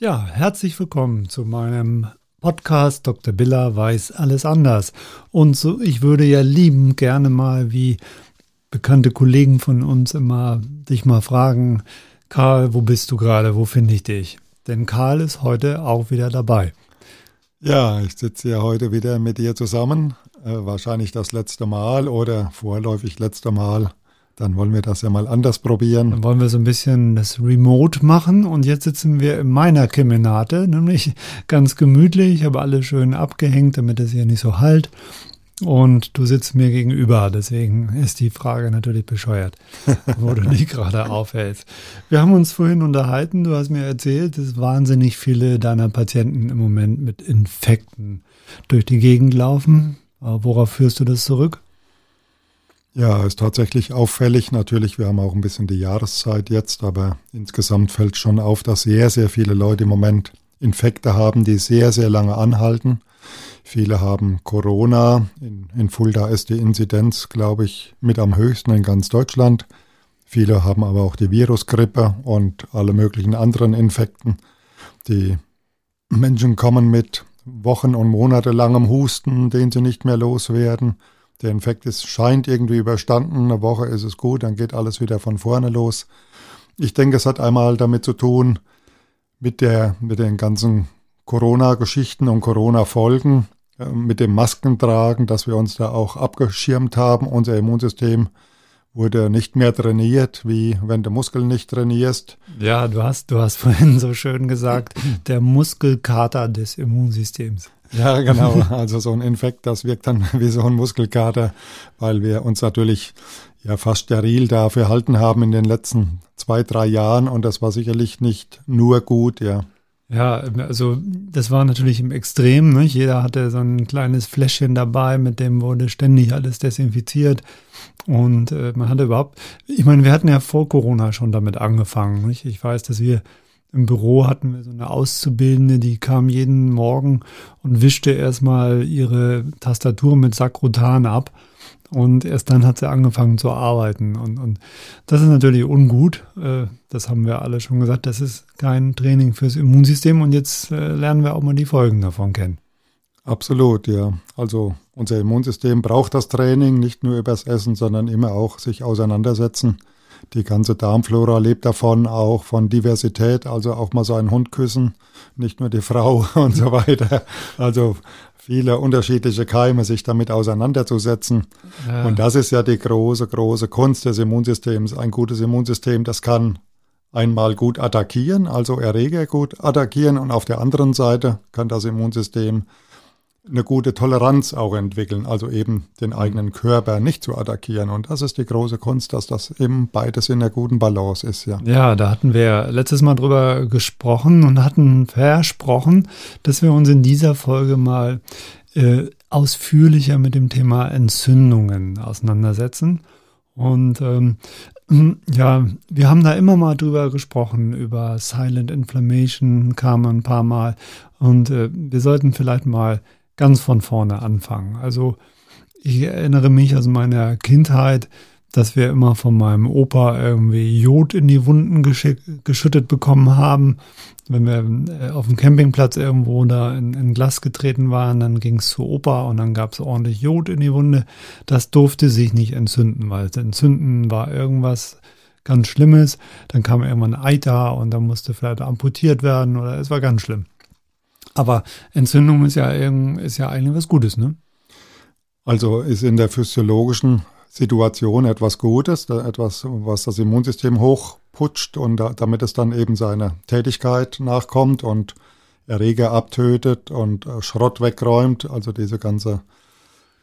Ja, herzlich willkommen zu meinem Podcast Dr. Biller weiß alles anders. Und so, ich würde ja lieben gerne mal wie bekannte Kollegen von uns immer dich mal fragen, Karl, wo bist du gerade? Wo finde ich dich? Denn Karl ist heute auch wieder dabei. Ja, ich sitze ja heute wieder mit dir zusammen. Äh, wahrscheinlich das letzte Mal oder vorläufig letzte Mal dann wollen wir das ja mal anders probieren. Dann wollen wir so ein bisschen das Remote machen und jetzt sitzen wir in meiner Kemenate, nämlich ganz gemütlich. Ich habe alle schön abgehängt, damit es hier nicht so halt. Und du sitzt mir gegenüber, deswegen ist die Frage natürlich bescheuert, wo du dich gerade aufhältst. Wir haben uns vorhin unterhalten, du hast mir erzählt, dass wahnsinnig viele deiner Patienten im Moment mit Infekten durch die Gegend laufen. Worauf führst du das zurück? Ja, ist tatsächlich auffällig. Natürlich, wir haben auch ein bisschen die Jahreszeit jetzt, aber insgesamt fällt schon auf, dass sehr, sehr viele Leute im Moment Infekte haben, die sehr, sehr lange anhalten. Viele haben Corona. In, in Fulda ist die Inzidenz, glaube ich, mit am höchsten in ganz Deutschland. Viele haben aber auch die Virusgrippe und alle möglichen anderen Infekten. Die Menschen kommen mit Wochen- und monatelangem Husten, den sie nicht mehr loswerden der Infekt ist, scheint irgendwie überstanden, eine Woche ist es gut, dann geht alles wieder von vorne los. Ich denke, es hat einmal damit zu tun, mit, der, mit den ganzen Corona-Geschichten und Corona-Folgen, äh, mit dem Maskentragen, dass wir uns da auch abgeschirmt haben. Unser Immunsystem wurde nicht mehr trainiert, wie wenn du Muskeln nicht trainierst. Ja, du hast, du hast vorhin so schön gesagt, der Muskelkater des Immunsystems. Ja, genau. Also so ein Infekt, das wirkt dann wie so ein Muskelkater, weil wir uns natürlich ja fast steril da verhalten haben in den letzten zwei, drei Jahren und das war sicherlich nicht nur gut, ja. Ja, also das war natürlich im Extrem. Nicht? Jeder hatte so ein kleines Fläschchen dabei, mit dem wurde ständig alles desinfiziert. Und äh, man hatte überhaupt, ich meine, wir hatten ja vor Corona schon damit angefangen. Nicht? Ich weiß, dass wir im Büro hatten wir so eine Auszubildende, die kam jeden Morgen und wischte erstmal ihre Tastatur mit Sakrotan ab. Und erst dann hat sie angefangen zu arbeiten. Und, und das ist natürlich ungut. Äh, das haben wir alle schon gesagt. Das ist kein Training fürs Immunsystem. Und jetzt äh, lernen wir auch mal die Folgen davon kennen. Absolut, ja. Also unser Immunsystem braucht das Training, nicht nur übers Essen, sondern immer auch sich auseinandersetzen die ganze Darmflora lebt davon, auch von Diversität, also auch mal so einen Hund küssen, nicht nur die Frau und so weiter. Also viele unterschiedliche Keime, sich damit auseinanderzusetzen. Ja. Und das ist ja die große, große Kunst des Immunsystems. Ein gutes Immunsystem, das kann einmal gut attackieren, also Erreger gut attackieren und auf der anderen Seite kann das Immunsystem eine gute Toleranz auch entwickeln, also eben den eigenen Körper nicht zu attackieren. Und das ist die große Kunst, dass das eben beides in der guten Balance ist, ja. Ja, da hatten wir letztes Mal drüber gesprochen und hatten versprochen, dass wir uns in dieser Folge mal äh, ausführlicher mit dem Thema Entzündungen auseinandersetzen. Und ähm, ja, wir haben da immer mal drüber gesprochen, über Silent Inflammation kam ein paar Mal. Und äh, wir sollten vielleicht mal ganz von vorne anfangen. Also ich erinnere mich aus meiner Kindheit, dass wir immer von meinem Opa irgendwie Jod in die Wunden geschüttet bekommen haben. Wenn wir äh, auf dem Campingplatz irgendwo da in, in Glas getreten waren, dann ging es zu Opa und dann gab es ordentlich Jod in die Wunde. Das durfte sich nicht entzünden, weil entzünden war irgendwas ganz Schlimmes. Dann kam irgendwann Eiter und dann musste vielleicht amputiert werden oder es war ganz schlimm. Aber Entzündung ist ja, ist ja eigentlich was Gutes, ne? Also ist in der physiologischen Situation etwas Gutes, etwas, was das Immunsystem hochputscht und damit es dann eben seiner Tätigkeit nachkommt und Erreger abtötet und äh, Schrott wegräumt, also diese ganze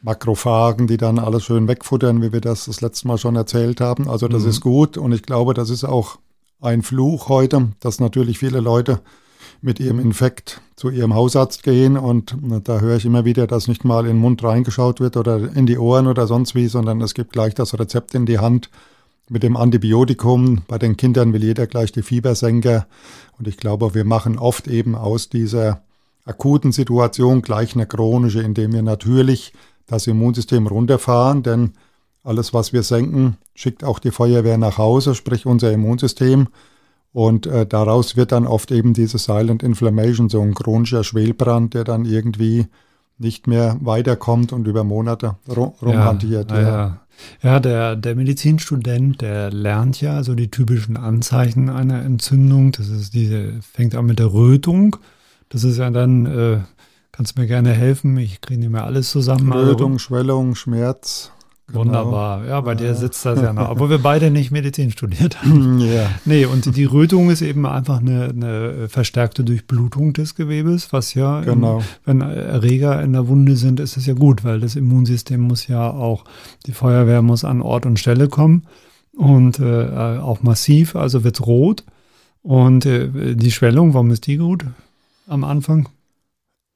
Makrophagen, die dann alles schön wegfuttern, wie wir das das letzte Mal schon erzählt haben. Also das mhm. ist gut und ich glaube, das ist auch ein Fluch heute, dass natürlich viele Leute mit ihrem Infekt zu ihrem Hausarzt gehen und da höre ich immer wieder, dass nicht mal in den Mund reingeschaut wird oder in die Ohren oder sonst wie, sondern es gibt gleich das Rezept in die Hand mit dem Antibiotikum. Bei den Kindern will jeder gleich die Fiebersenker und ich glaube, wir machen oft eben aus dieser akuten Situation gleich eine chronische, indem wir natürlich das Immunsystem runterfahren, denn alles, was wir senken, schickt auch die Feuerwehr nach Hause, sprich unser Immunsystem. Und äh, daraus wird dann oft eben diese Silent Inflammation, so ein chronischer Schwelbrand, der dann irgendwie nicht mehr weiterkommt und über Monate rumhantiert. Ja, ja. ja. Ja, der, der Medizinstudent, der lernt ja so die typischen Anzeichen einer Entzündung. Das ist diese, fängt an mit der Rötung. Das ist ja dann, äh, kannst du mir gerne helfen, ich kriege nicht mehr alles zusammen. Rötung, Schwellung, Schmerz. Genau. Wunderbar. Ja, bei dir sitzt das ja noch. Obwohl wir beide nicht Medizin studiert haben. ja. Nee, und die Rötung ist eben einfach eine, eine verstärkte Durchblutung des Gewebes, was ja, genau. in, wenn Erreger in der Wunde sind, ist es ja gut, weil das Immunsystem muss ja auch, die Feuerwehr muss an Ort und Stelle kommen und äh, auch massiv, also wird es rot. Und äh, die Schwellung, warum ist die gut am Anfang?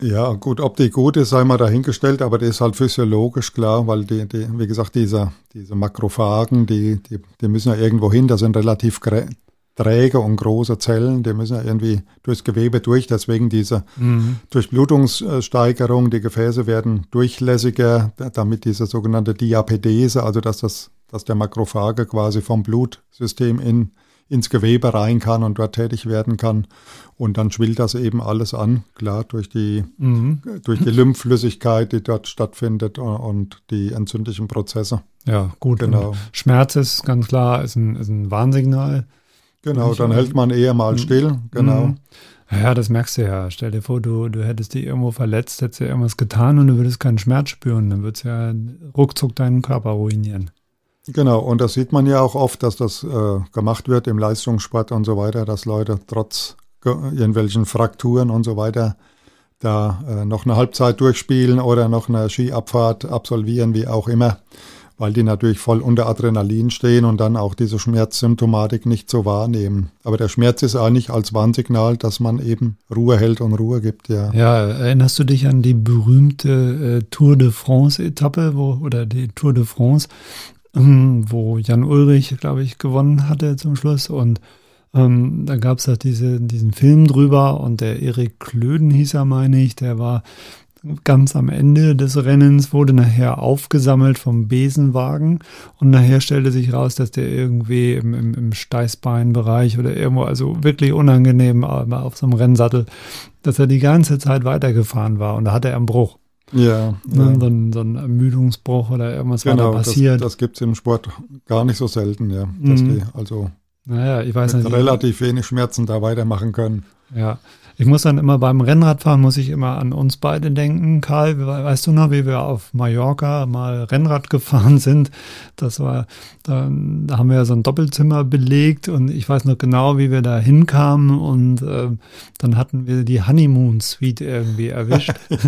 Ja, gut, ob die gut ist, sei mal dahingestellt, aber die ist halt physiologisch klar, weil die, die wie gesagt, diese, diese Makrophagen, die, die, die müssen ja irgendwo hin, das sind relativ träge und große Zellen, die müssen ja irgendwie durchs Gewebe durch, deswegen diese mhm. Durchblutungssteigerung, die Gefäße werden durchlässiger, damit diese sogenannte Diapedese, also dass das, dass der Makrophage quasi vom Blutsystem in ins Gewebe rein kann und dort tätig werden kann. Und dann schwillt das eben alles an, klar, durch die, mhm. durch die Lymphflüssigkeit, die dort stattfindet und die entzündlichen Prozesse. Ja, gut. Genau. Schmerz ist ganz klar, ist ein, ist ein Warnsignal. Genau, dann hält man eher mal mhm. still, genau. Mhm. Ja, das merkst du ja. Stell dir vor, du, du hättest dich irgendwo verletzt, hättest dir irgendwas getan und du würdest keinen Schmerz spüren. Dann würdest ja ruckzuck deinen Körper ruinieren. Genau, und das sieht man ja auch oft, dass das äh, gemacht wird im Leistungssport und so weiter, dass Leute trotz irgendwelchen Frakturen und so weiter da äh, noch eine Halbzeit durchspielen oder noch eine Skiabfahrt absolvieren, wie auch immer, weil die natürlich voll unter Adrenalin stehen und dann auch diese Schmerzsymptomatik nicht so wahrnehmen. Aber der Schmerz ist eigentlich als Warnsignal, dass man eben Ruhe hält und Ruhe gibt, ja. Ja, erinnerst du dich an die berühmte äh, Tour de France-Etappe oder die Tour de France, wo Jan Ulrich, glaube ich, gewonnen hatte zum Schluss. Und ähm, da gab es halt diese, diesen Film drüber und der Erik Klöden hieß er, meine ich, der war ganz am Ende des Rennens, wurde nachher aufgesammelt vom Besenwagen und nachher stellte sich raus, dass der irgendwie im, im, im Steißbeinbereich oder irgendwo, also wirklich unangenehm auf so einem Rennsattel, dass er die ganze Zeit weitergefahren war und da hatte er einen Bruch. Ja. Ne, so, ein, so, ein, Ermüdungsbruch oder irgendwas genau, passiert. Das, das gibt es im Sport gar nicht so selten, ja. Dass mhm. die also naja, ich weiß nicht, relativ wenig Schmerzen da weitermachen können. Ja, ich muss dann immer beim Rennradfahren, muss ich immer an uns beide denken. Karl, weißt du noch, wie wir auf Mallorca mal Rennrad gefahren sind? Das war, da, da haben wir ja so ein Doppelzimmer belegt und ich weiß noch genau, wie wir da hinkamen und äh, dann hatten wir die Honeymoon Suite irgendwie erwischt. ja,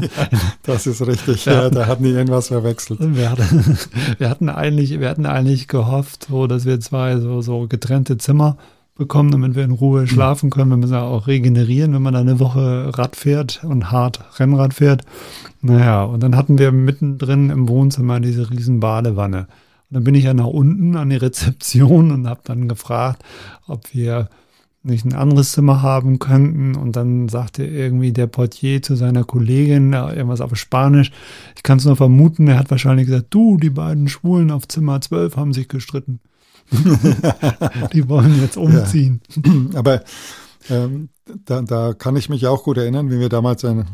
das ist richtig, ja, hatten, da hatten die irgendwas verwechselt. Wir hatten, wir hatten eigentlich, wir hatten eigentlich gehofft, so, dass wir zwei so, so getrennte Zimmer bekommen, damit wir in Ruhe schlafen können. Wir müssen ja auch regenerieren, wenn man da eine Woche Rad fährt und hart Rennrad fährt. Naja, und dann hatten wir mittendrin im Wohnzimmer diese riesen Badewanne. Und dann bin ich ja nach unten an die Rezeption und habe dann gefragt, ob wir nicht ein anderes Zimmer haben könnten. Und dann sagte irgendwie der Portier zu seiner Kollegin irgendwas auf Spanisch. Ich kann es nur vermuten, er hat wahrscheinlich gesagt, du, die beiden Schwulen auf Zimmer 12 haben sich gestritten. die wollen jetzt umziehen. Ja. Aber ähm, da, da kann ich mich auch gut erinnern, wie wir damals ein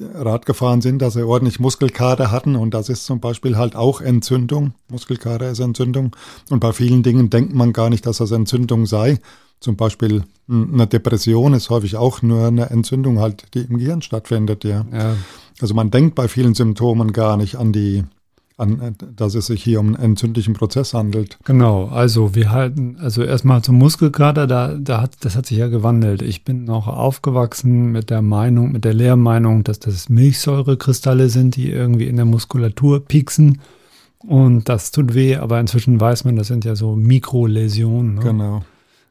Rad gefahren sind, dass wir ordentlich Muskelkater hatten und das ist zum Beispiel halt auch Entzündung. Muskelkater ist Entzündung und bei vielen Dingen denkt man gar nicht, dass das Entzündung sei. Zum Beispiel eine Depression ist häufig auch nur eine Entzündung halt, die im Gehirn stattfindet, ja. ja. Also man denkt bei vielen Symptomen gar nicht an die an, dass es sich hier um einen entzündlichen Prozess handelt. Genau, also wir halten, also erstmal zum Muskelkater, da, da hat, das hat sich ja gewandelt. Ich bin noch aufgewachsen mit der Meinung, mit der Lehrmeinung, dass das Milchsäurekristalle sind, die irgendwie in der Muskulatur pieksen. Und das tut weh, aber inzwischen weiß man, das sind ja so Mikroläsionen. Ne? Genau.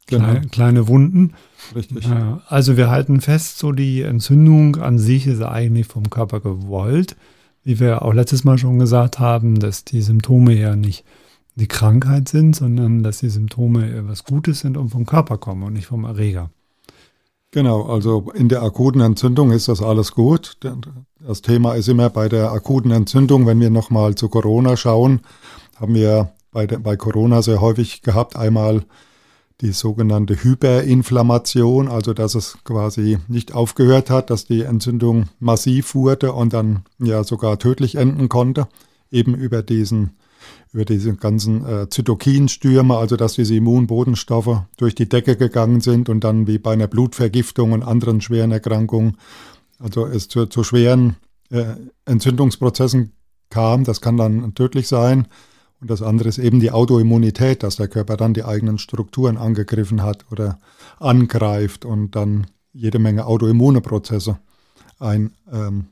Kleine, genau. kleine Wunden. Richtig. Also wir halten fest, so die Entzündung an sich ist eigentlich vom Körper gewollt wie wir auch letztes Mal schon gesagt haben, dass die Symptome ja nicht die Krankheit sind, sondern dass die Symptome etwas Gutes sind und vom Körper kommen und nicht vom Erreger. Genau, also in der akuten Entzündung ist das alles gut. Das Thema ist immer bei der akuten Entzündung, wenn wir nochmal zu Corona schauen, haben wir bei, der, bei Corona sehr häufig gehabt, einmal die sogenannte Hyperinflammation, also dass es quasi nicht aufgehört hat, dass die Entzündung massiv wurde und dann ja sogar tödlich enden konnte, eben über diesen über diese ganzen äh, Zytokinstürme, also dass diese Immunbodenstoffe durch die Decke gegangen sind und dann wie bei einer Blutvergiftung und anderen schweren Erkrankungen, also es zu, zu schweren äh, Entzündungsprozessen kam. Das kann dann tödlich sein. Und das andere ist eben die Autoimmunität, dass der Körper dann die eigenen Strukturen angegriffen hat oder angreift und dann jede Menge autoimmune Prozesse ein, ähm,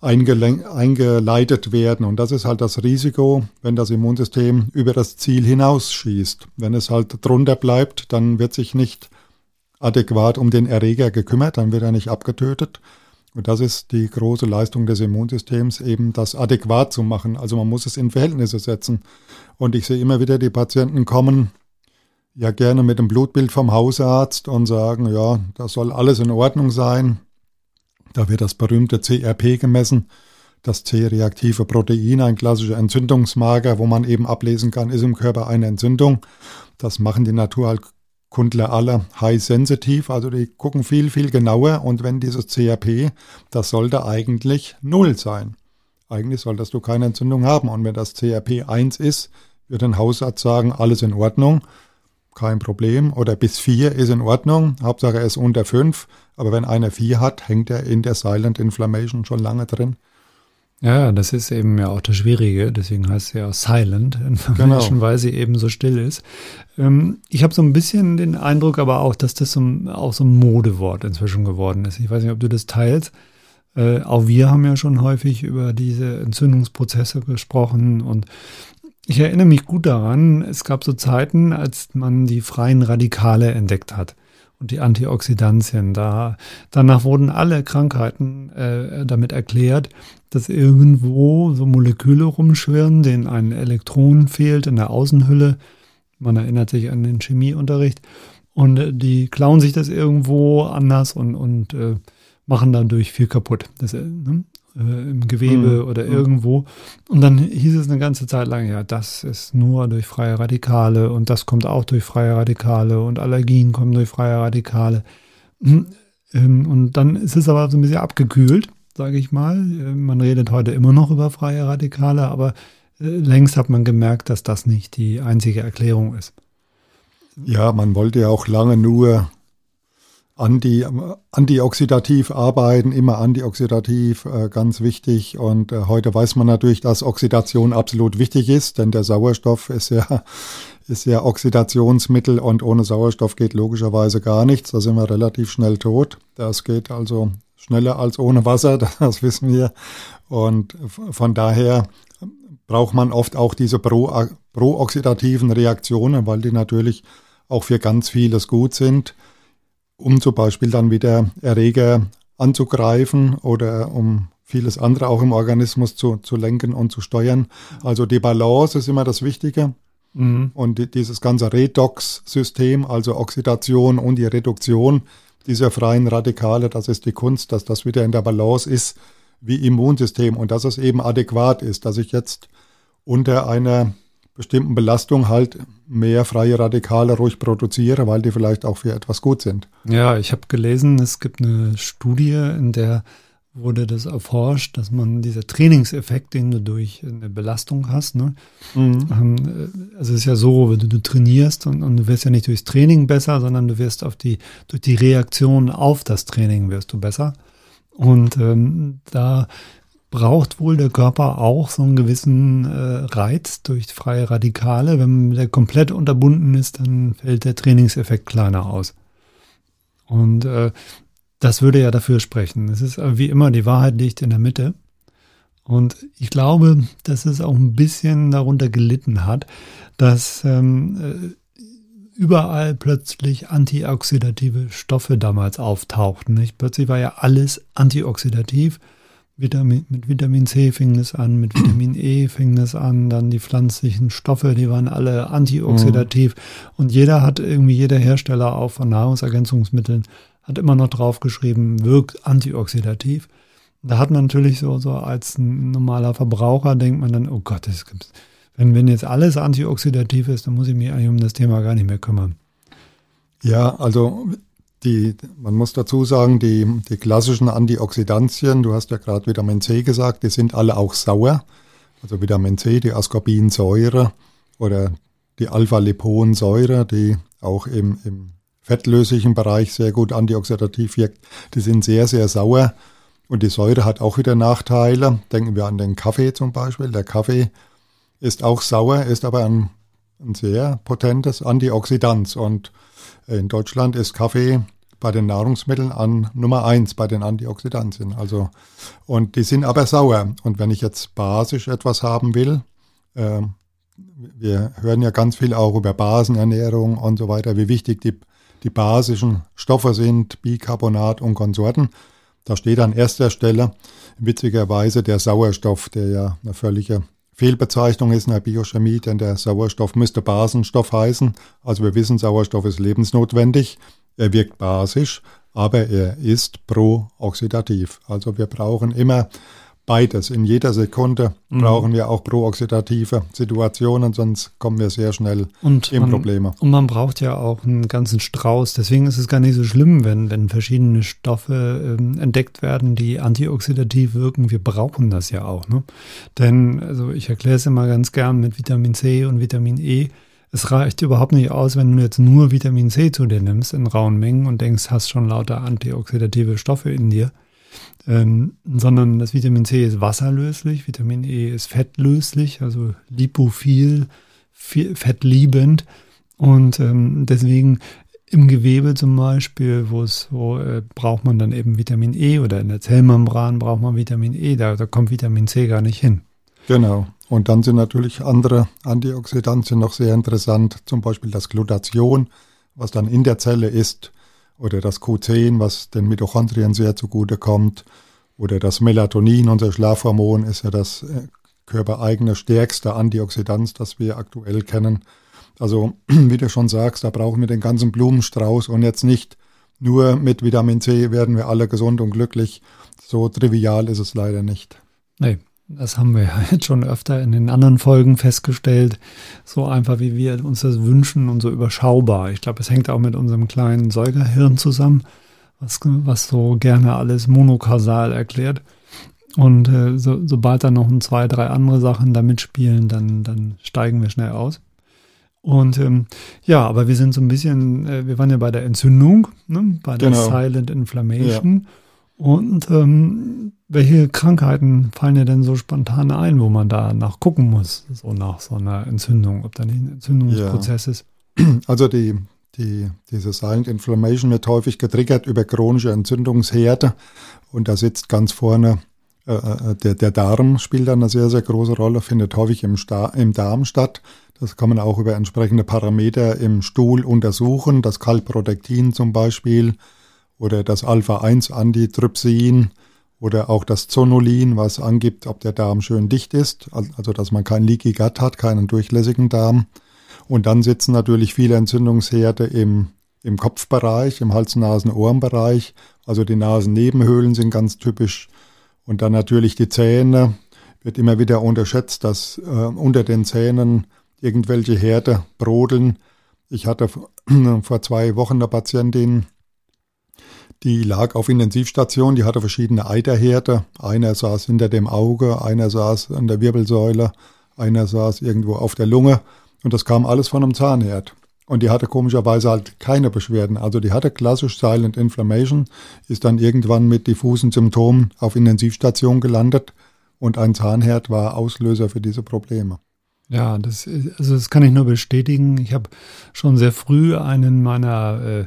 eingeleitet werden. Und das ist halt das Risiko, wenn das Immunsystem über das Ziel hinausschießt. Wenn es halt drunter bleibt, dann wird sich nicht adäquat um den Erreger gekümmert, dann wird er nicht abgetötet. Und das ist die große Leistung des Immunsystems, eben das adäquat zu machen. Also man muss es in Verhältnisse setzen. Und ich sehe immer wieder, die Patienten kommen ja gerne mit dem Blutbild vom Hausarzt und sagen, ja, das soll alles in Ordnung sein. Da wird das berühmte CRP gemessen, das C-reaktive Protein, ein klassischer Entzündungsmarker, wo man eben ablesen kann, ist im Körper eine Entzündung. Das machen die Naturkundler alle high sensitive, also die gucken viel, viel genauer und wenn dieses CRP, das sollte eigentlich null sein. Eigentlich solltest du keine Entzündung haben und wenn das CRP 1 ist, wird ein Hausarzt sagen, alles in Ordnung kein Problem. Oder bis vier ist in Ordnung. Hauptsache er ist unter fünf. Aber wenn einer vier hat, hängt er in der Silent Inflammation schon lange drin. Ja, das ist eben ja auch das Schwierige, deswegen heißt es ja Silent Inflammation, genau. weil sie eben so still ist. Ähm, ich habe so ein bisschen den Eindruck aber auch, dass das so, auch so ein Modewort inzwischen geworden ist. Ich weiß nicht, ob du das teilst. Äh, auch wir haben ja schon häufig über diese Entzündungsprozesse gesprochen und ich erinnere mich gut daran, es gab so Zeiten, als man die freien Radikale entdeckt hat und die Antioxidantien. Da, danach wurden alle Krankheiten äh, damit erklärt, dass irgendwo so Moleküle rumschwirren, denen ein Elektron fehlt in der Außenhülle. Man erinnert sich an den Chemieunterricht. Und äh, die klauen sich das irgendwo anders und, und äh, machen dadurch viel kaputt. Das, äh, ne? Äh, im Gewebe mhm. oder mhm. irgendwo. Und dann hieß es eine ganze Zeit lang, ja, das ist nur durch freie Radikale und das kommt auch durch freie Radikale und Allergien kommen durch freie Radikale. Hm, ähm, und dann ist es aber so ein bisschen abgekühlt, sage ich mal. Äh, man redet heute immer noch über freie Radikale, aber äh, längst hat man gemerkt, dass das nicht die einzige Erklärung ist. Ja, man wollte ja auch lange nur anti, antioxidativ arbeiten, immer antioxidativ, äh, ganz wichtig. Und äh, heute weiß man natürlich, dass Oxidation absolut wichtig ist, denn der Sauerstoff ist ja, ist ja Oxidationsmittel und ohne Sauerstoff geht logischerweise gar nichts. Da sind wir relativ schnell tot. Das geht also schneller als ohne Wasser, das wissen wir. Und von daher braucht man oft auch diese pro, pro-oxidativen Reaktionen, weil die natürlich auch für ganz vieles gut sind um zum Beispiel dann wieder Erreger anzugreifen oder um vieles andere auch im Organismus zu, zu lenken und zu steuern. Also die Balance ist immer das Wichtige. Mhm. Und die, dieses ganze Redox-System, also Oxidation und die Reduktion dieser freien Radikale, das ist die Kunst, dass das wieder in der Balance ist wie Immunsystem und dass es eben adäquat ist, dass ich jetzt unter einer bestimmten Belastung halt mehr freie Radikale ruhig produziere, weil die vielleicht auch für etwas gut sind. Ja, ich habe gelesen, es gibt eine Studie, in der wurde das erforscht, dass man dieser Trainingseffekt, den du durch eine Belastung hast, ne? Mhm. Ähm, äh, also es ist ja so, wenn du, du trainierst und, und, du wirst ja nicht durchs Training besser, sondern du wirst auf die, durch die Reaktion auf das Training wirst du besser. Und ähm, da braucht wohl der Körper auch so einen gewissen äh, Reiz durch freie Radikale. Wenn der komplett unterbunden ist, dann fällt der Trainingseffekt kleiner aus. Und äh, das würde ja dafür sprechen. Es ist wie immer, die Wahrheit liegt in der Mitte. Und ich glaube, dass es auch ein bisschen darunter gelitten hat, dass ähm, äh, überall plötzlich antioxidative Stoffe damals auftauchten. Nicht? Plötzlich war ja alles antioxidativ Vitamin, mit Vitamin C fing es an, mit Vitamin E fing es an, dann die pflanzlichen Stoffe, die waren alle antioxidativ. Mhm. Und jeder hat irgendwie, jeder Hersteller auch von Nahrungsergänzungsmitteln hat immer noch draufgeschrieben, wirkt antioxidativ. Da hat man natürlich so, so als ein normaler Verbraucher denkt man dann, oh Gott, das gibt's. Wenn, wenn jetzt alles antioxidativ ist, dann muss ich mich eigentlich um das Thema gar nicht mehr kümmern. Ja, also die, man muss dazu sagen, die, die klassischen Antioxidantien, du hast ja gerade Vitamin C gesagt, die sind alle auch sauer. Also Vitamin C, die Ascorbinsäure oder die Alpha-Liponsäure, die auch im, im fettlöslichen Bereich sehr gut antioxidativ wirkt, die sind sehr, sehr sauer. Und die Säure hat auch wieder Nachteile. Denken wir an den Kaffee zum Beispiel. Der Kaffee ist auch sauer, ist aber ein, ein sehr potentes Antioxidant. Und in Deutschland ist Kaffee bei den Nahrungsmitteln an Nummer eins bei den Antioxidantien. Also, und die sind aber sauer. Und wenn ich jetzt basisch etwas haben will, äh, wir hören ja ganz viel auch über Basenernährung und so weiter, wie wichtig die, die basischen Stoffe sind, Bicarbonat und Konsorten. Da steht an erster Stelle witzigerweise der Sauerstoff, der ja eine völlige Fehlbezeichnung ist in der Biochemie, denn der Sauerstoff müsste Basenstoff heißen. Also wir wissen, Sauerstoff ist lebensnotwendig. Er wirkt basisch, aber er ist pro-oxidativ. Also wir brauchen immer beides. In jeder Sekunde mhm. brauchen wir auch prooxidative Situationen, sonst kommen wir sehr schnell und in man, Probleme. Und man braucht ja auch einen ganzen Strauß. Deswegen ist es gar nicht so schlimm, wenn, wenn verschiedene Stoffe ähm, entdeckt werden, die antioxidativ wirken. Wir brauchen das ja auch. Ne? Denn, also ich erkläre es immer ganz gern mit Vitamin C und Vitamin E. Es reicht überhaupt nicht aus, wenn du jetzt nur Vitamin C zu dir nimmst in rauen Mengen und denkst, hast schon lauter antioxidative Stoffe in dir ähm, sondern das Vitamin C ist wasserlöslich, Vitamin E ist fettlöslich, also lipophil, fettliebend und ähm, deswegen im Gewebe zum Beispiel, wo es, äh, braucht man dann eben Vitamin E oder in der Zellmembran braucht man Vitamin E, da, da kommt Vitamin C gar nicht hin. Genau. Und dann sind natürlich andere Antioxidantien noch sehr interessant, zum Beispiel das Glutathion, was dann in der Zelle ist oder das Q10, was den Mitochondrien sehr zugute kommt, oder das Melatonin, unser Schlafhormon, ist ja das äh, körpereigene stärkste Antioxidant, das wir aktuell kennen. Also, wie du schon sagst, da brauchen wir den ganzen Blumenstrauß und jetzt nicht nur mit Vitamin C werden wir alle gesund und glücklich. So trivial ist es leider nicht. Nee, das haben wir ja jetzt schon öfter in den anderen Folgen festgestellt. So einfach, wie wir uns das wünschen und so überschaubar. Ich glaube, es hängt auch mit unserem kleinen Säugerhirn zusammen, was, was so gerne alles monokausal erklärt. Und äh, so, sobald da noch ein, zwei, drei andere Sachen da mitspielen, dann, dann steigen wir schnell aus. Und ähm, ja, aber wir sind so ein bisschen, äh, wir waren ja bei der Entzündung, ne? bei der genau. Silent Inflammation. Ja. Und ähm, welche Krankheiten fallen dir denn so spontan ein, wo man da nachgucken muss, so nach so einer Entzündung, ob da nicht ein Entzündungsprozess ja. ist? Also die, die, diese Silent Inflammation wird häufig getriggert über chronische Entzündungsherde und da sitzt ganz vorne äh, äh, der, der Darm spielt da eine sehr, sehr große Rolle, findet häufig im, Sta im Darm statt. Das kann man auch über entsprechende Parameter im Stuhl untersuchen, das Kalprotektin zum Beispiel oder das Alpha-1-Antitrypsin oder auch das Zonulin, was angibt, ob der Darm schön dicht ist, also dass man keinen Leaky Gut hat, keinen durchlässigen Darm. Und dann sitzen natürlich viele Entzündungsherde im, im Kopfbereich, im Hals-Nasen-Ohrenbereich. Also die Nasennebenhöhlen sind ganz typisch. Und dann natürlich die Zähne. Wird immer wieder unterschätzt, dass äh, unter den Zähnen irgendwelche Herde brodeln. Ich hatte vor zwei Wochen eine Patientin, die lag auf Intensivstation, die hatte verschiedene Eiterhärte. Einer saß hinter dem Auge, einer saß an der Wirbelsäule, einer saß irgendwo auf der Lunge. Und das kam alles von einem Zahnherd. Und die hatte komischerweise halt keine Beschwerden. Also die hatte klassisch Silent Inflammation, ist dann irgendwann mit diffusen Symptomen auf Intensivstation gelandet und ein Zahnherd war Auslöser für diese Probleme. Ja, das, also das kann ich nur bestätigen. Ich habe schon sehr früh einen meiner äh,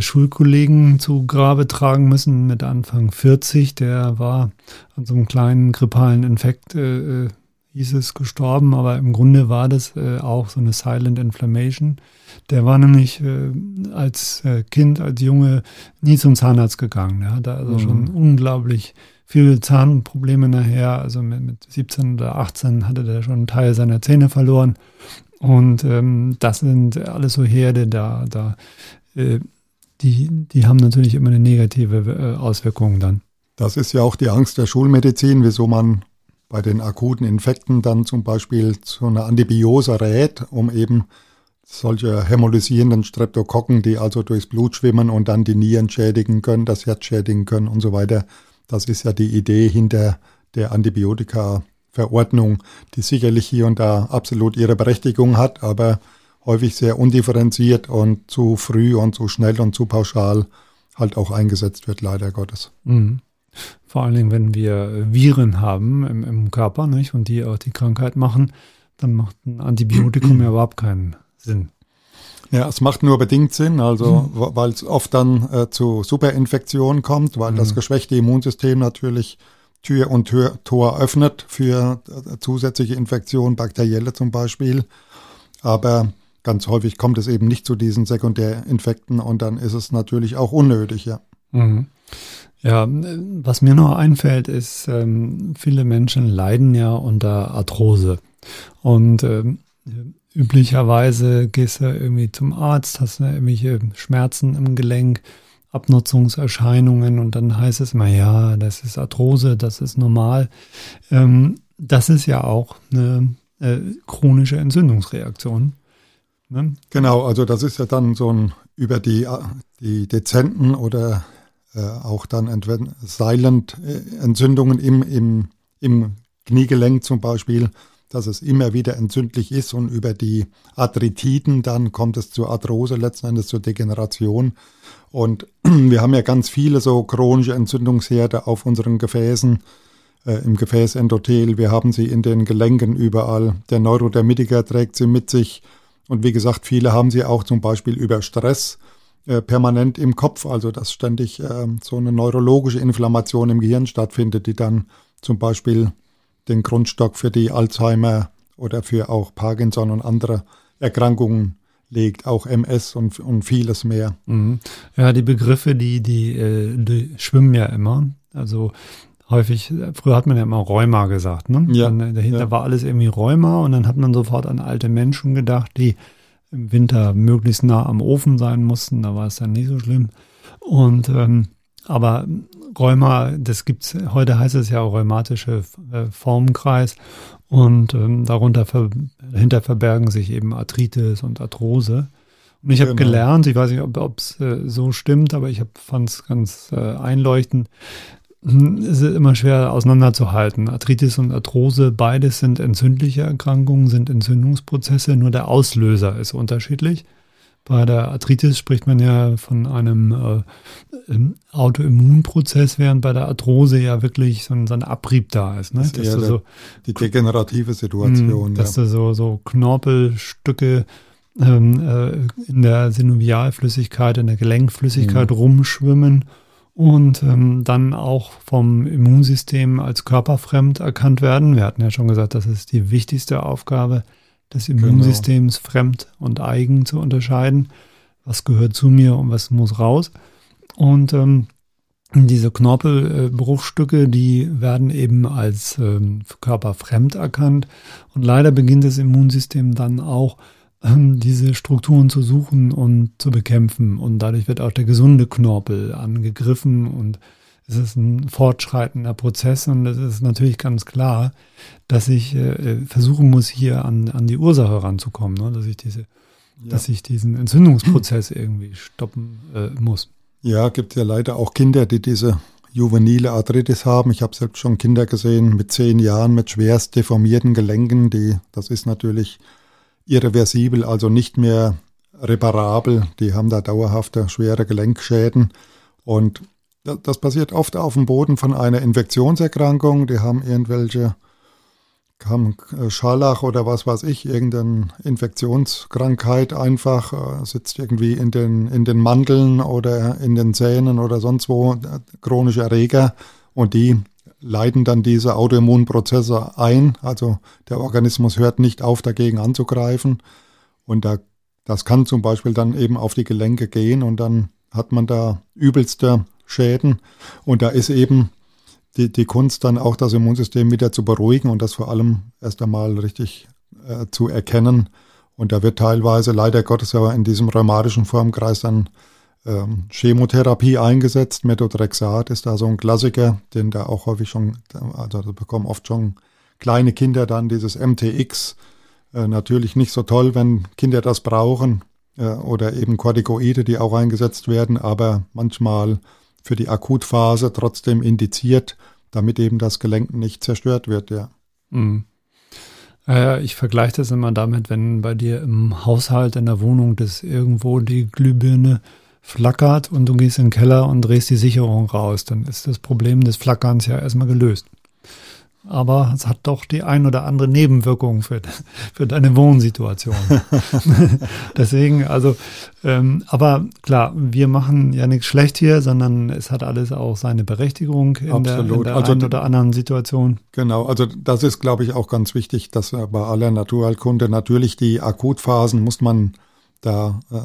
Schulkollegen zu Grabe tragen müssen mit Anfang 40. Der war an so einem kleinen grippalen Infekt, äh, äh, hieß es, gestorben, aber im Grunde war das äh, auch so eine Silent Inflammation. Der war nämlich äh, als äh, Kind, als Junge nie zum Zahnarzt gegangen. Der hatte also mhm. schon unglaublich viele Zahnprobleme nachher. Also mit, mit 17 oder 18 hatte der schon einen Teil seiner Zähne verloren. Und ähm, das sind alles so Herde, da, da äh, die, die haben natürlich immer eine negative äh, Auswirkung dann. Das ist ja auch die Angst der Schulmedizin, wieso man bei den akuten Infekten dann zum Beispiel zu einer Antibiose rät, um eben solche hämolysierenden Streptokokken, die also durchs Blut schwimmen und dann die Nieren schädigen können, das Herz schädigen können und so weiter. Das ist ja die Idee hinter der Antibiotika-Verordnung, die sicherlich hier und da absolut ihre Berechtigung hat, aber häufig sehr undifferenziert und zu früh und zu schnell und zu pauschal halt auch eingesetzt wird, leider Gottes. Mhm. Vor allen Dingen, wenn wir Viren haben im, im Körper nicht, und die auch die Krankheit machen, dann macht ein Antibiotikum ja überhaupt keinen Sinn. Ja, es macht nur bedingt Sinn, also mhm. weil es oft dann äh, zu Superinfektionen kommt, weil mhm. das geschwächte Immunsystem natürlich Tür und Tür, Tor öffnet für äh, zusätzliche Infektionen, bakterielle zum Beispiel. Aber ganz häufig kommt es eben nicht zu diesen Sekundärinfekten und dann ist es natürlich auch unnötig, ja. Mhm. Ja, was mir noch einfällt, ist, ähm, viele Menschen leiden ja unter Arthrose. Und ähm, üblicherweise gehst du irgendwie zum Arzt, hast ne, irgendwelche Schmerzen im Gelenk, Abnutzungserscheinungen und dann heißt es immer, ja, das ist Arthrose, das ist normal. Ähm, das ist ja auch eine äh, chronische Entzündungsreaktion. Ne? Genau, also das ist ja dann so ein über die, die dezenten oder äh, auch dann silent äh, Entzündungen im, im, im Kniegelenk zum Beispiel dass es immer wieder entzündlich ist und über die Arthritiden dann kommt es zur Arthrose, letzten Endes zur Degeneration. Und wir haben ja ganz viele so chronische Entzündungsherde auf unseren Gefäßen, äh, im Gefäßendothel. Wir haben sie in den Gelenken überall. Der Neurodermitiker trägt sie mit sich. Und wie gesagt, viele haben sie auch zum Beispiel über Stress äh, permanent im Kopf, also dass ständig äh, so eine neurologische Inflammation im Gehirn stattfindet, die dann zum Beispiel den Grundstock für die Alzheimer oder für auch Parkinson und andere Erkrankungen legt, auch MS und, und vieles mehr. Mhm. Ja, die Begriffe, die, die, äh, die schwimmen ja immer. Also häufig, früher hat man ja immer Rheuma gesagt, ne? Ja, dann, dahinter ja. war alles irgendwie Rheuma und dann hat man sofort an alte Menschen gedacht, die im Winter möglichst nah am Ofen sein mussten, da war es dann nicht so schlimm. Und ähm, aber Rheuma, das gibt's, heute heißt es ja auch rheumatische äh, Formenkreis und ähm, darunter ver, dahinter verbergen sich eben Arthritis und Arthrose. Und ich habe genau. gelernt, ich weiß nicht, ob es äh, so stimmt, aber ich fand es ganz äh, einleuchtend. Hm, es ist immer schwer auseinanderzuhalten. Arthritis und Arthrose, beides sind entzündliche Erkrankungen, sind Entzündungsprozesse, nur der Auslöser ist unterschiedlich. Bei der Arthritis spricht man ja von einem äh, Autoimmunprozess, während bei der Arthrose ja wirklich so ein, so ein Abrieb da ist. Ne? Das ist ja so, die degenerative Situation. Mh, dass ja. da so, so Knorpelstücke ähm, äh, in der Synovialflüssigkeit, in der Gelenkflüssigkeit mhm. rumschwimmen und ähm, dann auch vom Immunsystem als körperfremd erkannt werden. Wir hatten ja schon gesagt, das ist die wichtigste Aufgabe des genau. Immunsystems genau. fremd und eigen zu unterscheiden. Was gehört zu mir und was muss raus. Und ähm, diese Knorpelbruchstücke, die werden eben als ähm, körperfremd erkannt. Und leider beginnt das Immunsystem dann auch, ähm, diese Strukturen zu suchen und zu bekämpfen. Und dadurch wird auch der gesunde Knorpel angegriffen und es ist ein fortschreitender Prozess und es ist natürlich ganz klar, dass ich äh, versuchen muss, hier an, an die Ursache ranzukommen, ne? dass ich diese, ja. dass ich diesen Entzündungsprozess irgendwie stoppen äh, muss. Ja, gibt ja leider auch Kinder, die diese juvenile Arthritis haben. Ich habe selbst schon Kinder gesehen mit zehn Jahren mit schwerst deformierten Gelenken, die, das ist natürlich irreversibel, also nicht mehr reparabel. Die haben da dauerhafte schwere Gelenkschäden. Und das passiert oft auf dem Boden von einer Infektionserkrankung. Die haben irgendwelche, haben Scharlach oder was weiß ich, irgendeine Infektionskrankheit einfach, äh, sitzt irgendwie in den, in den Mandeln oder in den Zähnen oder sonst wo, äh, chronische Erreger und die leiten dann diese Autoimmunprozesse ein. Also der Organismus hört nicht auf, dagegen anzugreifen. Und da, das kann zum Beispiel dann eben auf die Gelenke gehen und dann hat man da übelste Schäden. Und da ist eben die, die Kunst dann auch das Immunsystem wieder zu beruhigen und das vor allem erst einmal richtig äh, zu erkennen. Und da wird teilweise leider Gottes aber in diesem rheumatischen Formkreis dann ähm, Chemotherapie eingesetzt. Methotrexat ist da so ein Klassiker, den da auch häufig schon, also da bekommen oft schon kleine Kinder dann dieses MTX Äh, natürlich nicht so toll, wenn Kinder das brauchen äh, oder eben Corticoide, die auch eingesetzt werden, aber manchmal für die Akutphase trotzdem indiziert, damit eben das Gelenk nicht zerstört wird, ja. Mhm. Äh, ich vergleiche das immer damit, wenn bei dir im Haushalt, in der Wohnung, das irgendwo die Glühbirne flackert und du gehst in den Keller und drehst die Sicherung raus, dann ist das Problem des Flackerns ja erstmal gelöst aber es hat doch die ein oder andere Nebenwirkung für, für deine Wohnsituation. Deswegen, also, ähm, aber klar, wir machen ja nichts schlecht hier, sondern es hat alles auch seine Berechtigung in Absolut. der, in der also, einen oder anderen Situation. Genau, also das ist, glaube ich, auch ganz wichtig, dass bei aller Naturheilkunde natürlich die Akutphasen muss man da äh,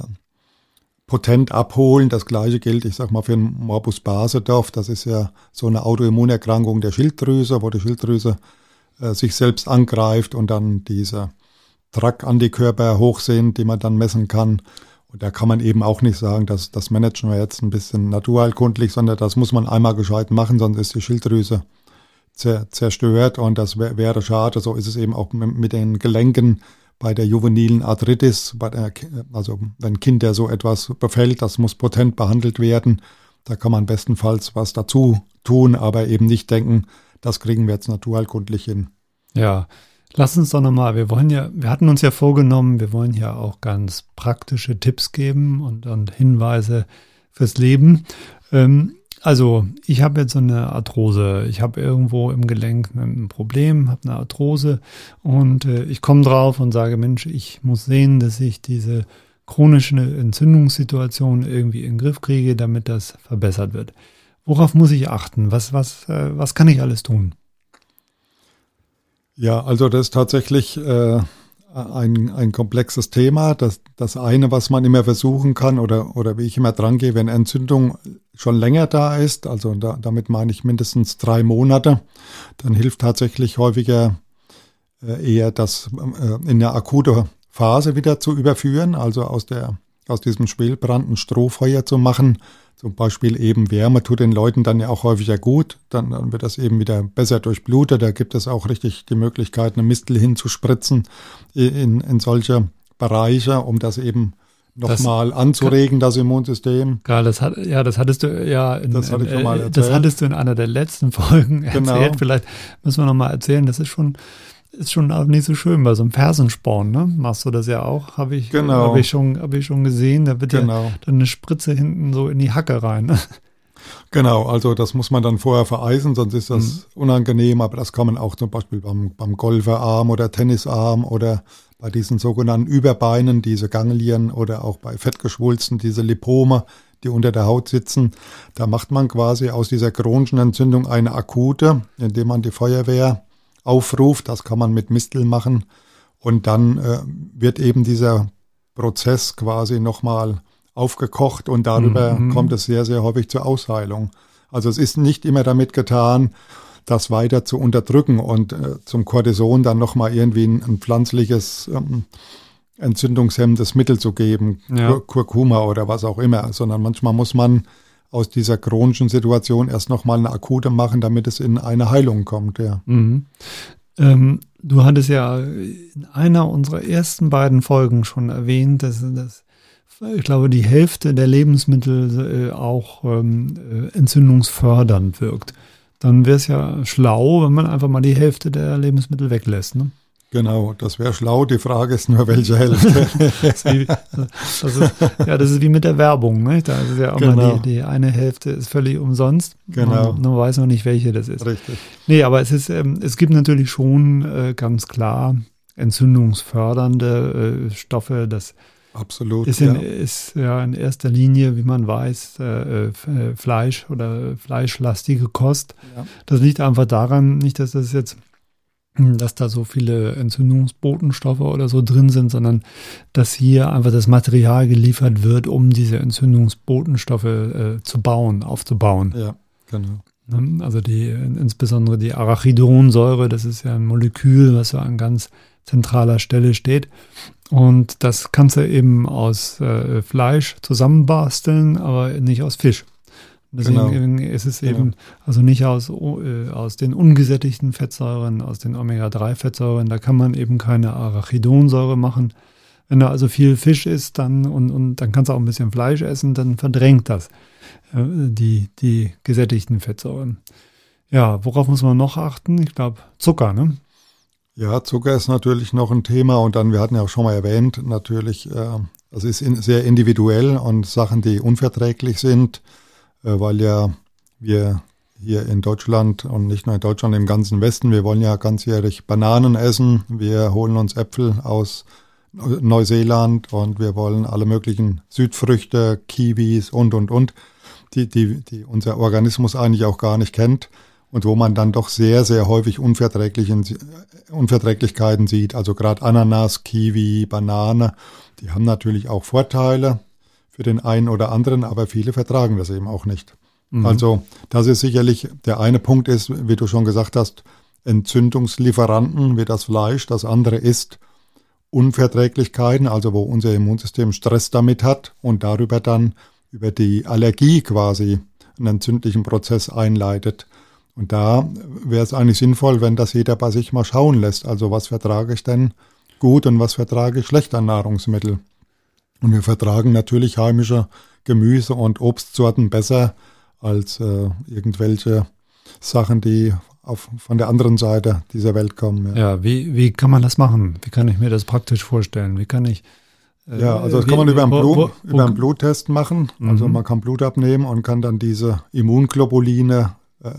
potent abholen. Das gleiche gilt, ich sag mal, für den Morbus Basedorf. Das ist ja so eine Autoimmunerkrankung der Schilddrüse, wo die Schilddrüse äh, sich selbst angreift und dann diese Track-Antikörper hoch sind, die man dann messen kann. Und da kann man eben auch nicht sagen, dass das managen wir jetzt ein bisschen naturheilkundlich, sondern das muss man einmal gescheit machen, sonst ist die Schilddrüse zerstört und das wäre schade. So ist es eben auch mit den Gelenken bei der juvenilen Arthritis, der, also wenn Kinder so etwas befällt, das muss potent behandelt werden. Da kann man bestenfalls was dazu tun, aber eben nicht denken, das kriegen wir jetzt naturheilkundlich hin. Ja, lass uns doch nochmal, wir wollen ja, wir hatten uns ja vorgenommen, wir wollen ja auch ganz praktische Tipps geben und, und Hinweise fürs Leben. Ähm, also, ich habe jetzt so eine Arthrose. Ich habe irgendwo im Gelenk ein Problem, habe eine Arthrose und äh, ich komme drauf und sage, Mensch, ich muss sehen, dass ich diese chronische Entzündungssituation irgendwie in den Griff kriege, damit das verbessert wird. Worauf muss ich achten? Was, was, äh, was kann ich alles tun? Ja, also das ist tatsächlich äh, ein, ein komplexes Thema. Das, das eine, was man immer versuchen kann oder, oder wie ich immer dran gehe, wenn Entzündung schon länger da ist, also da, damit meine ich mindestens drei Monate, dann hilft tatsächlich häufiger äh, eher das äh, in der akute Phase wieder zu überführen, also aus der aus diesem Schwelbrand ein Strohfeuer zu machen, zum Beispiel eben Wärme tut den Leuten dann ja auch häufiger gut. Dann, dann wird das eben wieder besser durchblutet. Da gibt es auch richtig die Möglichkeit, eine Mistel hinzuspritzen in, in solche Bereiche, um das eben nochmal anzuregen, das Immunsystem. Geil, das hat, ja, das hattest du ja in, das, hatte mal äh, erzählt. das hattest du in einer der letzten Folgen erzählt. Genau. Vielleicht müssen wir nochmal erzählen. Das ist schon, ist schon auch nicht so schön bei so einem Fersensporn, ne? Machst du das ja auch, habe ich, genau. habe ich schon, habe ich schon gesehen. Da wird genau. ja dann eine Spritze hinten so in die Hacke rein. Ne? Genau, also das muss man dann vorher vereisen, sonst ist das mhm. unangenehm. Aber das kann man auch zum Beispiel beim, beim Golferarm oder Tennisarm oder bei diesen sogenannten Überbeinen, diese Ganglien oder auch bei Fettgeschwulsten, diese Lipome, die unter der Haut sitzen. Da macht man quasi aus dieser chronischen Entzündung eine akute, indem man die Feuerwehr aufruft. Das kann man mit Mistel machen. Und dann äh, wird eben dieser Prozess quasi nochmal aufgekocht und darüber mhm. kommt es sehr, sehr häufig zur Ausheilung. Also es ist nicht immer damit getan, das weiter zu unterdrücken und äh, zum Cortison dann nochmal irgendwie ein, ein pflanzliches ähm, entzündungshemmendes Mittel zu geben, ja. Kurkuma oder was auch immer, sondern manchmal muss man aus dieser chronischen Situation erst nochmal eine akute machen, damit es in eine Heilung kommt. Ja. Mhm. Ähm, du hattest ja in einer unserer ersten beiden Folgen schon erwähnt, dass, dass ich glaube, die Hälfte der Lebensmittel äh, auch ähm, äh, entzündungsfördernd wirkt. Dann wäre es ja schlau, wenn man einfach mal die Hälfte der Lebensmittel weglässt. Ne? Genau, das wäre schlau. Die Frage ist nur, welche Hälfte. das ist, das ist, ja, das ist wie mit der Werbung. Ne? Da ist ja auch genau. mal die, die eine Hälfte ist völlig umsonst. Genau. Man, man weiß noch nicht, welche das ist. Richtig. Nee, aber es ist, ähm, es gibt natürlich schon äh, ganz klar entzündungsfördernde äh, Stoffe. Das Absolut. Ist, in, ja. ist ja in erster Linie, wie man weiß, äh, äh Fleisch oder fleischlastige Kost. Ja. Das liegt einfach daran, nicht, dass das jetzt dass da so viele Entzündungsbotenstoffe oder so drin sind, sondern dass hier einfach das Material geliefert wird, um diese Entzündungsbotenstoffe äh, zu bauen, aufzubauen. Ja, genau. Ne? Also die, insbesondere die Arachidonsäure, das ist ja ein Molekül, was so an ganz zentraler Stelle steht. Und das kannst du eben aus äh, Fleisch zusammenbasteln, aber nicht aus Fisch. Deswegen genau. ist es eben, genau. also nicht aus, äh, aus den ungesättigten Fettsäuren, aus den Omega-3-Fettsäuren, da kann man eben keine Arachidonsäure machen. Wenn da also viel Fisch isst, dann und, und dann kannst du auch ein bisschen Fleisch essen, dann verdrängt das äh, die, die gesättigten Fettsäuren. Ja, worauf muss man noch achten? Ich glaube, Zucker, ne? Ja, Zucker ist natürlich noch ein Thema und dann, wir hatten ja auch schon mal erwähnt, natürlich, äh, das ist in, sehr individuell und Sachen, die unverträglich sind, weil ja wir hier in Deutschland und nicht nur in Deutschland, im ganzen Westen, wir wollen ja ganzjährig Bananen essen, wir holen uns Äpfel aus Neuseeland und wir wollen alle möglichen Südfrüchte, Kiwis und, und, und, die, die, die unser Organismus eigentlich auch gar nicht kennt und wo man dann doch sehr, sehr häufig Unverträglichkeiten sieht. Also gerade Ananas, Kiwi, Banane, die haben natürlich auch Vorteile für den einen oder anderen, aber viele vertragen das eben auch nicht. Mhm. Also das ist sicherlich der eine Punkt ist, wie du schon gesagt hast, Entzündungslieferanten wie das Fleisch. Das andere ist Unverträglichkeiten, also wo unser Immunsystem Stress damit hat und darüber dann über die Allergie quasi einen entzündlichen Prozess einleitet. Und da wäre es eigentlich sinnvoll, wenn das jeder bei sich mal schauen lässt. Also was vertrage ich denn gut und was vertrage ich schlecht an Nahrungsmittel. Und wir vertragen natürlich heimische Gemüse und Obstsorten besser als äh, irgendwelche Sachen, die auf, von der anderen Seite dieser Welt kommen. Ja, ja wie, wie kann man das machen? Wie kann ich mir das praktisch vorstellen? Wie kann ich. Äh, ja, also das wie, kann man über einen, Blut, wo, wo, über einen Bluttest machen. Also mhm. man kann Blut abnehmen und kann dann diese Immunglobuline äh,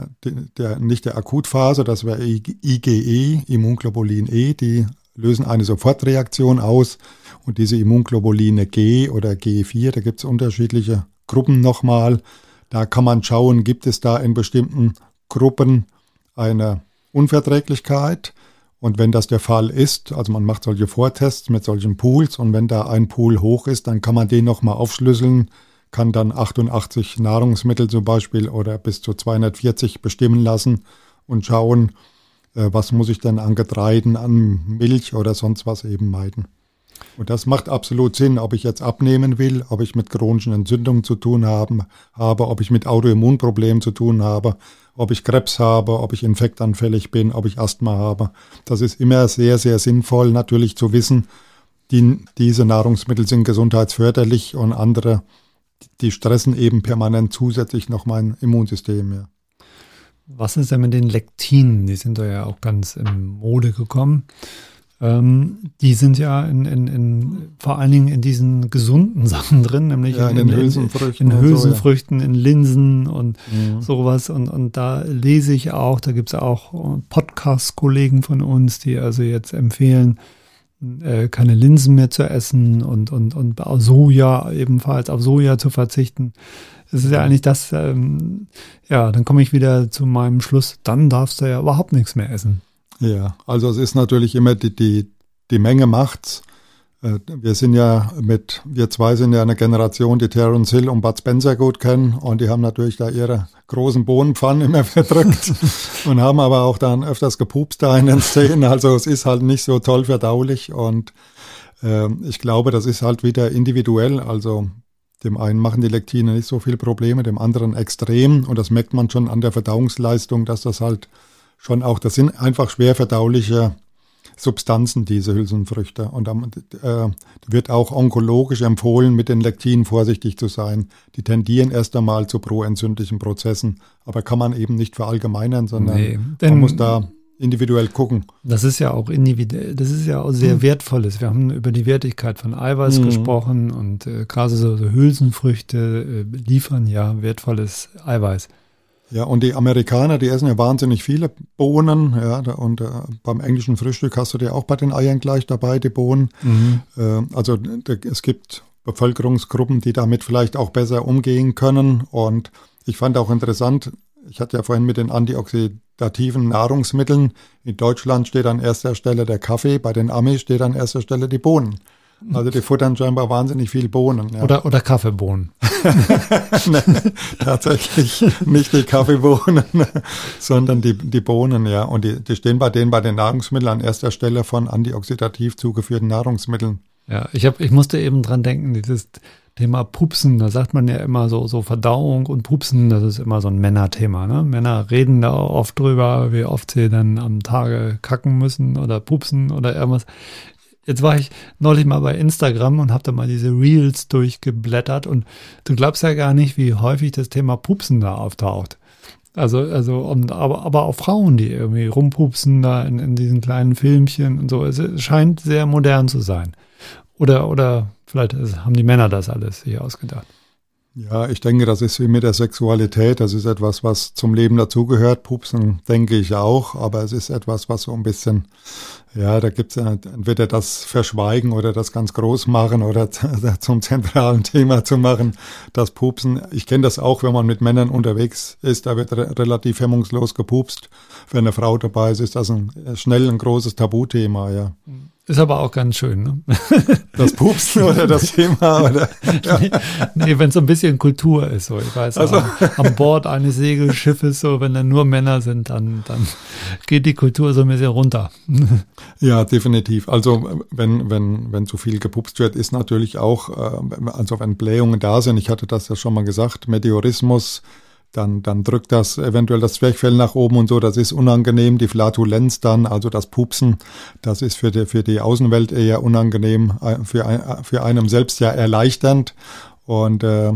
der, nicht der Akutphase, das wäre IgE, Immunglobulin E, die lösen eine Sofortreaktion aus. Und diese Immunglobuline G oder G4, da gibt es unterschiedliche Gruppen nochmal. Da kann man schauen, gibt es da in bestimmten Gruppen eine Unverträglichkeit. Und wenn das der Fall ist, also man macht solche Vortests mit solchen Pools und wenn da ein Pool hoch ist, dann kann man den nochmal aufschlüsseln kann dann 88 Nahrungsmittel zum Beispiel oder bis zu 240 bestimmen lassen und schauen, was muss ich denn an Getreiden, an Milch oder sonst was eben meiden. Und das macht absolut Sinn, ob ich jetzt abnehmen will, ob ich mit chronischen Entzündungen zu tun haben, habe, ob ich mit Autoimmunproblemen zu tun habe, ob ich Krebs habe, ob ich infektanfällig bin, ob ich Asthma habe. Das ist immer sehr, sehr sinnvoll, natürlich zu wissen, die, diese Nahrungsmittel sind gesundheitsförderlich und andere die stressen eben permanent zusätzlich noch mein Immunsystem. Ja. Was ist denn mit den Lektinen? Die sind da ja auch ganz in Mode gekommen. Ähm, die sind ja in, in, in, vor allen Dingen in diesen gesunden Sachen drin, nämlich ja, in, in, Hülsenfrüchten, in, Hülsenfrüchten, so, ja. in Linsen und mhm. sowas. Und, und da lese ich auch, da gibt es auch Podcast-Kollegen von uns, die also jetzt empfehlen, äh, keine Linsen mehr zu essen und, und, und auf Soja ebenfalls, auf Soja zu verzichten. Es ist ja eigentlich das, ähm, ja, dann komme ich wieder zu meinem Schluss, dann darfst du ja überhaupt nichts mehr essen. Ja, also es ist natürlich immer die, die, die Menge macht's. Äh, wir sind ja mit, wir zwei sind ja eine Generation, die Terence Hill und Bud Spencer gut kennen und die haben natürlich da ihre großen Bohnenpfannen immer verdrückt und haben aber auch dann öfters gepupst da in den Szenen. Also es ist halt nicht so toll verdaulich und äh, ich glaube, das ist halt wieder individuell. Also dem einen machen die Lektine nicht so viel Probleme, dem anderen extrem und das merkt man schon an der Verdauungsleistung, dass das halt schon auch, das sind einfach schwer verdauliche Substanzen, diese Hülsenfrüchte. Und äh, wird auch onkologisch empfohlen, mit den Lektinen vorsichtig zu sein. Die tendieren erst einmal zu proentzündlichen Prozessen, aber kann man eben nicht verallgemeinern, sondern nee, man muss da individuell gucken. Das ist ja auch individuell, das ist ja auch sehr hm. wertvolles. Wir haben über die Wertigkeit von Eiweiß hm. gesprochen und äh, gerade so, so Hülsenfrüchte äh, liefern ja wertvolles Eiweiß. Ja, und die Amerikaner, die essen ja wahnsinnig viele Bohnen. Ja, und äh, beim englischen Frühstück hast du dir auch bei den Eiern gleich dabei, die Bohnen. Mhm. Äh, also es gibt Bevölkerungsgruppen, die damit vielleicht auch besser umgehen können. Und ich fand auch interessant, ich hatte ja vorhin mit den antioxidativen Nahrungsmitteln. In Deutschland steht an erster Stelle der Kaffee, bei den Amis steht an erster Stelle die Bohnen. Also die futtern scheinbar wahnsinnig viel Bohnen. Ja. Oder, oder Kaffeebohnen. nee, tatsächlich nicht die Kaffeebohnen, sondern die, die Bohnen, ja. Und die, die stehen bei denen bei den Nahrungsmitteln an erster Stelle von antioxidativ zugeführten Nahrungsmitteln. Ja, ich, hab, ich musste eben dran denken, dieses, Thema Pupsen, da sagt man ja immer so, so Verdauung und Pupsen, das ist immer so ein Männerthema. Ne? Männer reden da oft drüber, wie oft sie dann am Tage kacken müssen oder pupsen oder irgendwas. Jetzt war ich neulich mal bei Instagram und habe da mal diese Reels durchgeblättert und du glaubst ja gar nicht, wie häufig das Thema Pupsen da auftaucht. Also, also, und, aber, aber auch Frauen, die irgendwie rumpupsen da in, in diesen kleinen Filmchen und so. Es scheint sehr modern zu sein. Oder, oder vielleicht haben die Männer das alles sich ausgedacht. Ja, ich denke, das ist wie mit der Sexualität. Das ist etwas, was zum Leben dazugehört. Pupsen denke ich auch, aber es ist etwas, was so ein bisschen, ja, da gibt es entweder das Verschweigen oder das ganz groß machen oder zum zentralen Thema zu machen, das Pupsen. Ich kenne das auch, wenn man mit Männern unterwegs ist, da wird re relativ hemmungslos gepupst. Wenn eine Frau dabei ist, ist das ein, schnell ein großes Tabuthema, ja. Mhm. Ist aber auch ganz schön, ne? Das Pupsen oder das Thema, oder? Nee, nee wenn es so ein bisschen Kultur ist, so. Ich weiß, also. an Bord eines Segelschiffes, so, wenn da nur Männer sind, dann, dann geht die Kultur so ein bisschen runter. Ja, definitiv. Also, wenn, wenn, wenn zu viel gepupst wird, ist natürlich auch, äh, also wenn Blähungen da sind, ich hatte das ja schon mal gesagt, Meteorismus, dann, dann drückt das eventuell das Zwerchfell nach oben und so, das ist unangenehm. Die Flatulenz dann, also das Pupsen, das ist für die, für die Außenwelt eher unangenehm, äh, für, ein, für einem selbst ja erleichternd. Und äh,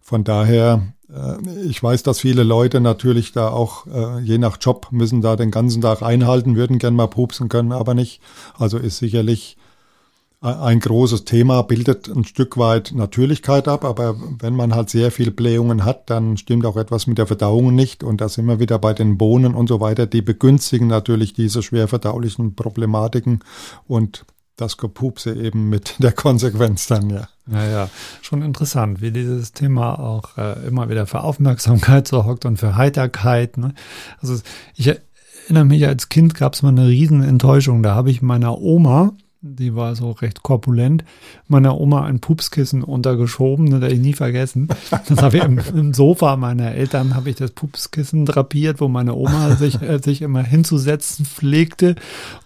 von daher, äh, ich weiß, dass viele Leute natürlich da auch, äh, je nach Job, müssen da den ganzen Tag einhalten, würden gern mal pupsen können, aber nicht. Also ist sicherlich ein großes Thema, bildet ein Stück weit Natürlichkeit ab, aber wenn man halt sehr viel Blähungen hat, dann stimmt auch etwas mit der Verdauung nicht und da sind wir wieder bei den Bohnen und so weiter, die begünstigen natürlich diese schwer verdaulichen Problematiken und das Gepupse eben mit der Konsequenz dann, ja. Naja, schon interessant, wie dieses Thema auch äh, immer wieder für Aufmerksamkeit sorgt und für Heiterkeit. Ne? Also ich erinnere mich, als Kind gab es mal eine riesen Enttäuschung. Da habe ich meiner Oma die war so recht korpulent, meiner Oma ein Pupskissen untergeschoben, das werde ich nie vergessen. Das habe ich im, im, Sofa meiner Eltern, habe ich das Pupskissen drapiert, wo meine Oma sich, äh, sich immer hinzusetzen pflegte.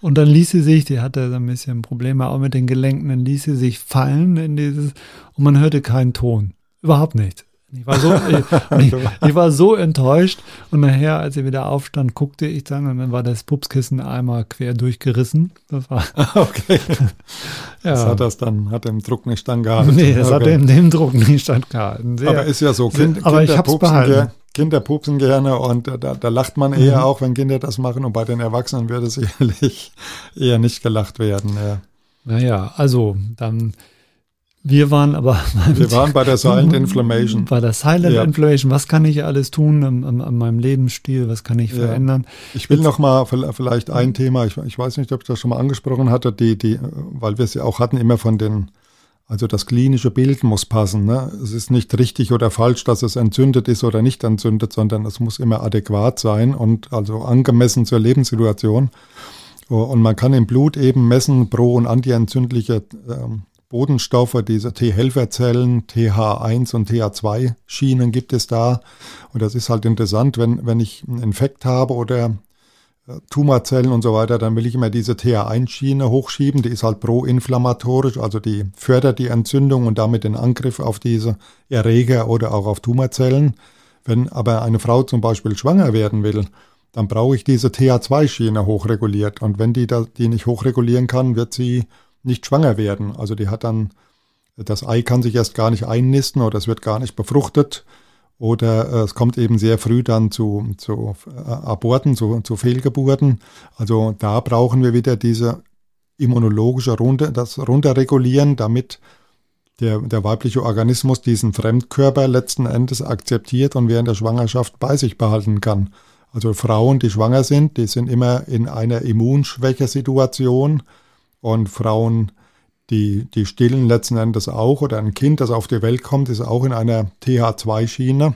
Und dann ließ sie sich, die hatte so ein bisschen Probleme auch mit den Gelenken, dann ließ sie sich fallen in dieses, und man hörte keinen Ton. Überhaupt nichts. Ich war so, ich, ich, war so enttäuscht und nachher, als ich wieder aufstand, guckte ich dann und dann war das Pupskissen einmal quer durchgerissen. Das war okay. ja. Das hat das dann, hat im Druck nicht standgehalten. Nee, das okay. hat in dem Druck nicht standgehalten. Sehr, aber ist ja so, kind, aber Kinder, ich hab's pupsen behalten. Kinder pupsen gerne und da, da lacht man eher mhm. auch, wenn Kinder das machen und bei den Erwachsenen würde sicherlich eher nicht gelacht werden. Ja. Naja, also dann wir waren aber. Wir waren bei der Silent Inflammation. Bei der Silent ja. Inflammation. Was kann ich alles tun an, meinem Lebensstil? Was kann ich ja. verändern? Ich will Jetzt, noch mal vielleicht ein Thema. Ich, ich, weiß nicht, ob ich das schon mal angesprochen hatte, die, die, weil wir es ja auch hatten, immer von den, also das klinische Bild muss passen. Ne? Es ist nicht richtig oder falsch, dass es entzündet ist oder nicht entzündet, sondern es muss immer adäquat sein und also angemessen zur Lebenssituation. Und man kann im Blut eben messen pro- und antientzündliche ähm, Bodenstoffe, diese T-Helferzellen, TH1 und TH2-Schienen gibt es da. Und das ist halt interessant, wenn, wenn ich einen Infekt habe oder äh, Tumorzellen und so weiter, dann will ich immer diese TH1-Schiene hochschieben. Die ist halt proinflammatorisch, also die fördert die Entzündung und damit den Angriff auf diese Erreger oder auch auf Tumorzellen. Wenn aber eine Frau zum Beispiel schwanger werden will, dann brauche ich diese TH2-Schiene hochreguliert. Und wenn die da, die nicht hochregulieren kann, wird sie nicht schwanger werden. Also die hat dann, das Ei kann sich erst gar nicht einnisten oder es wird gar nicht befruchtet oder äh, es kommt eben sehr früh dann zu, zu äh, Aborten, zu, zu Fehlgeburten. Also da brauchen wir wieder diese immunologische Runde, das runterregulieren, damit der, der weibliche Organismus diesen Fremdkörper letzten Endes akzeptiert und während der Schwangerschaft bei sich behalten kann. Also Frauen, die schwanger sind, die sind immer in einer Immunschwäche-Situation und Frauen, die, die stillen letzten Endes auch oder ein Kind, das auf die Welt kommt, ist auch in einer TH2-Schiene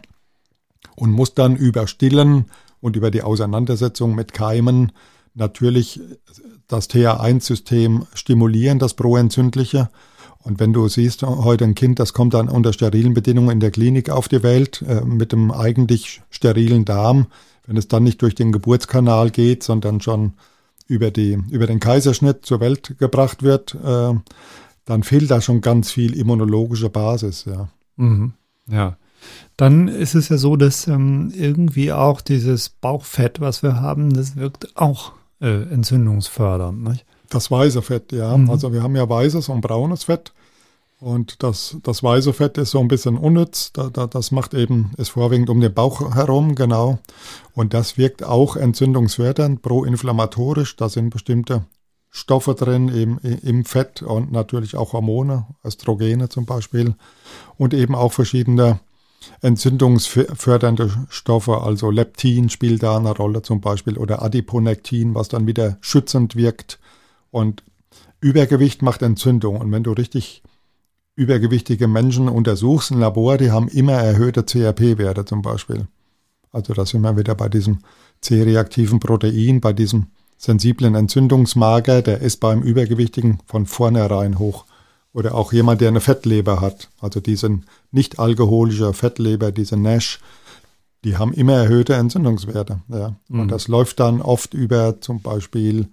und muss dann über Stillen und über die Auseinandersetzung mit Keimen natürlich das TH1-System stimulieren, das proentzündliche. Und wenn du siehst, heute ein Kind, das kommt dann unter sterilen Bedingungen in der Klinik auf die Welt, äh, mit einem eigentlich sterilen Darm, wenn es dann nicht durch den Geburtskanal geht, sondern schon über, die, über den Kaiserschnitt zur Welt gebracht wird, äh, dann fehlt da schon ganz viel immunologische Basis, ja. Mhm. Ja. Dann ist es ja so, dass ähm, irgendwie auch dieses Bauchfett, was wir haben, das wirkt auch äh, entzündungsfördernd. Nicht? Das weiße Fett, ja. Mhm. Also wir haben ja weißes und braunes Fett. Und das, das weiße Fett ist so ein bisschen unnütz. Da, da, das macht eben, ist vorwiegend um den Bauch herum, genau. Und das wirkt auch entzündungsfördernd, proinflammatorisch. Da sind bestimmte Stoffe drin im, im Fett und natürlich auch Hormone, Östrogene zum Beispiel. Und eben auch verschiedene entzündungsfördernde Stoffe, also Leptin spielt da eine Rolle zum Beispiel oder Adiponektin, was dann wieder schützend wirkt. Und Übergewicht macht Entzündung. Und wenn du richtig übergewichtige Menschen untersuchst im Labor, die haben immer erhöhte CRP-Werte zum Beispiel. Also da sind wir wieder bei diesem C-reaktiven Protein, bei diesem sensiblen Entzündungsmarker, der ist beim Übergewichtigen von vornherein hoch. Oder auch jemand, der eine Fettleber hat, also diesen nicht alkoholische Fettleber, diese NASH, die haben immer erhöhte Entzündungswerte. Ja. Mhm. Und das läuft dann oft über zum Beispiel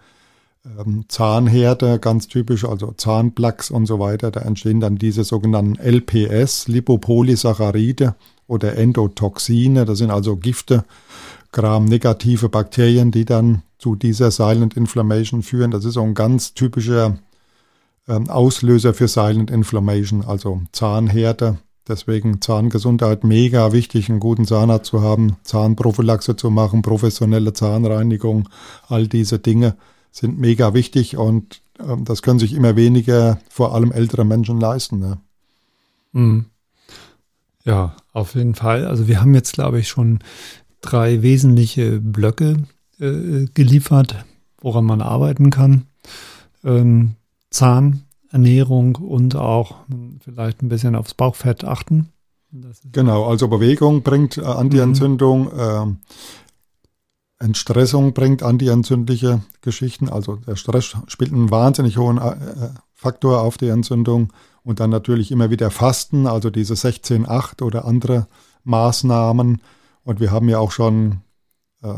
ähm, Zahnhärte, ganz typisch, also Zahnplaques und so weiter. Da entstehen dann diese sogenannten LPS, Lipopolysaccharide oder Endotoxine. Das sind also Gifte, Gram-negative Bakterien, die dann zu dieser Silent Inflammation führen. Das ist so ein ganz typischer ähm, Auslöser für Silent Inflammation, also Zahnhärte. Deswegen Zahngesundheit mega wichtig, einen guten Zahnarzt zu haben, Zahnprophylaxe zu machen, professionelle Zahnreinigung, all diese Dinge sind mega wichtig und ähm, das können sich immer weniger, vor allem ältere Menschen leisten. Ne? Mhm. Ja, auf jeden Fall. Also wir haben jetzt, glaube ich, schon drei wesentliche Blöcke äh, geliefert, woran man arbeiten kann. Ähm, Zahnernährung und auch vielleicht ein bisschen aufs Bauchfett achten. Genau, also Bewegung bringt äh, Antientzündung, mhm. äh, Entstressung bringt antientzündliche Geschichten. Also der Stress spielt einen wahnsinnig hohen äh, Faktor auf die Entzündung. Und dann natürlich immer wieder Fasten, also diese 16-8 oder andere Maßnahmen. Und wir haben ja auch schon äh,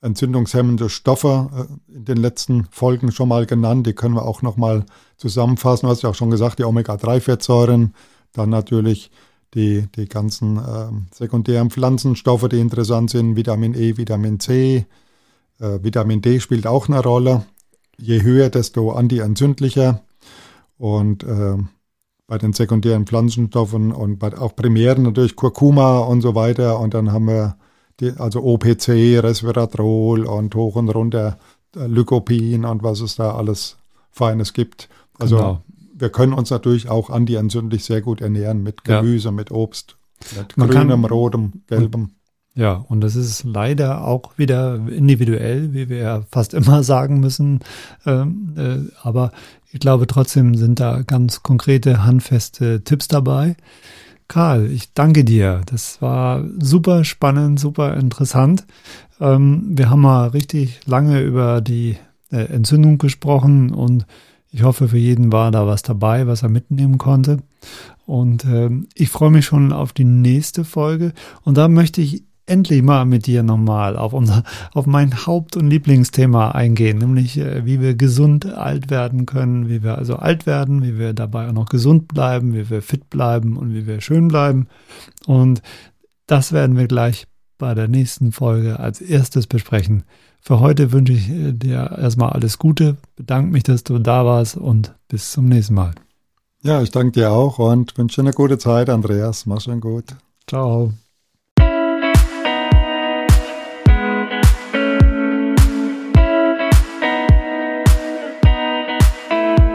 entzündungshemmende Stoffe äh, in den letzten Folgen schon mal genannt. Die können wir auch nochmal zusammenfassen. Du hast ja auch schon gesagt, die Omega-3-Fettsäuren, dann natürlich die, die ganzen äh, sekundären Pflanzenstoffe, die interessant sind, Vitamin E, Vitamin C, äh, Vitamin D spielt auch eine Rolle. Je höher, desto antientzündlicher. Und äh, bei den sekundären Pflanzenstoffen und bei auch primären natürlich Kurkuma und so weiter. Und dann haben wir die, also OPC, Resveratrol und hoch und runter äh, Lycopin und was es da alles Feines gibt. Also genau. Wir können uns natürlich auch antientzündlich sehr gut ernähren mit Gemüse, ja. mit Obst, mit Man grünem, kann, rotem, gelbem. Ja, und das ist leider auch wieder individuell, wie wir ja fast immer sagen müssen. Ähm, äh, aber ich glaube trotzdem sind da ganz konkrete, handfeste Tipps dabei. Karl, ich danke dir. Das war super spannend, super interessant. Ähm, wir haben mal richtig lange über die äh, Entzündung gesprochen und ich hoffe, für jeden war da was dabei, was er mitnehmen konnte. Und äh, ich freue mich schon auf die nächste Folge. Und da möchte ich endlich mal mit dir nochmal auf unser, auf mein Haupt- und Lieblingsthema eingehen, nämlich äh, wie wir gesund alt werden können, wie wir also alt werden, wie wir dabei auch noch gesund bleiben, wie wir fit bleiben und wie wir schön bleiben. Und das werden wir gleich bei der nächsten Folge als erstes besprechen. Für heute wünsche ich äh, dir erstmal alles Gute, bedanke mich, dass du da warst und bis zum nächsten Mal. Ja, ich danke dir auch und wünsche eine gute Zeit, Andreas. Mach schon gut. Ciao.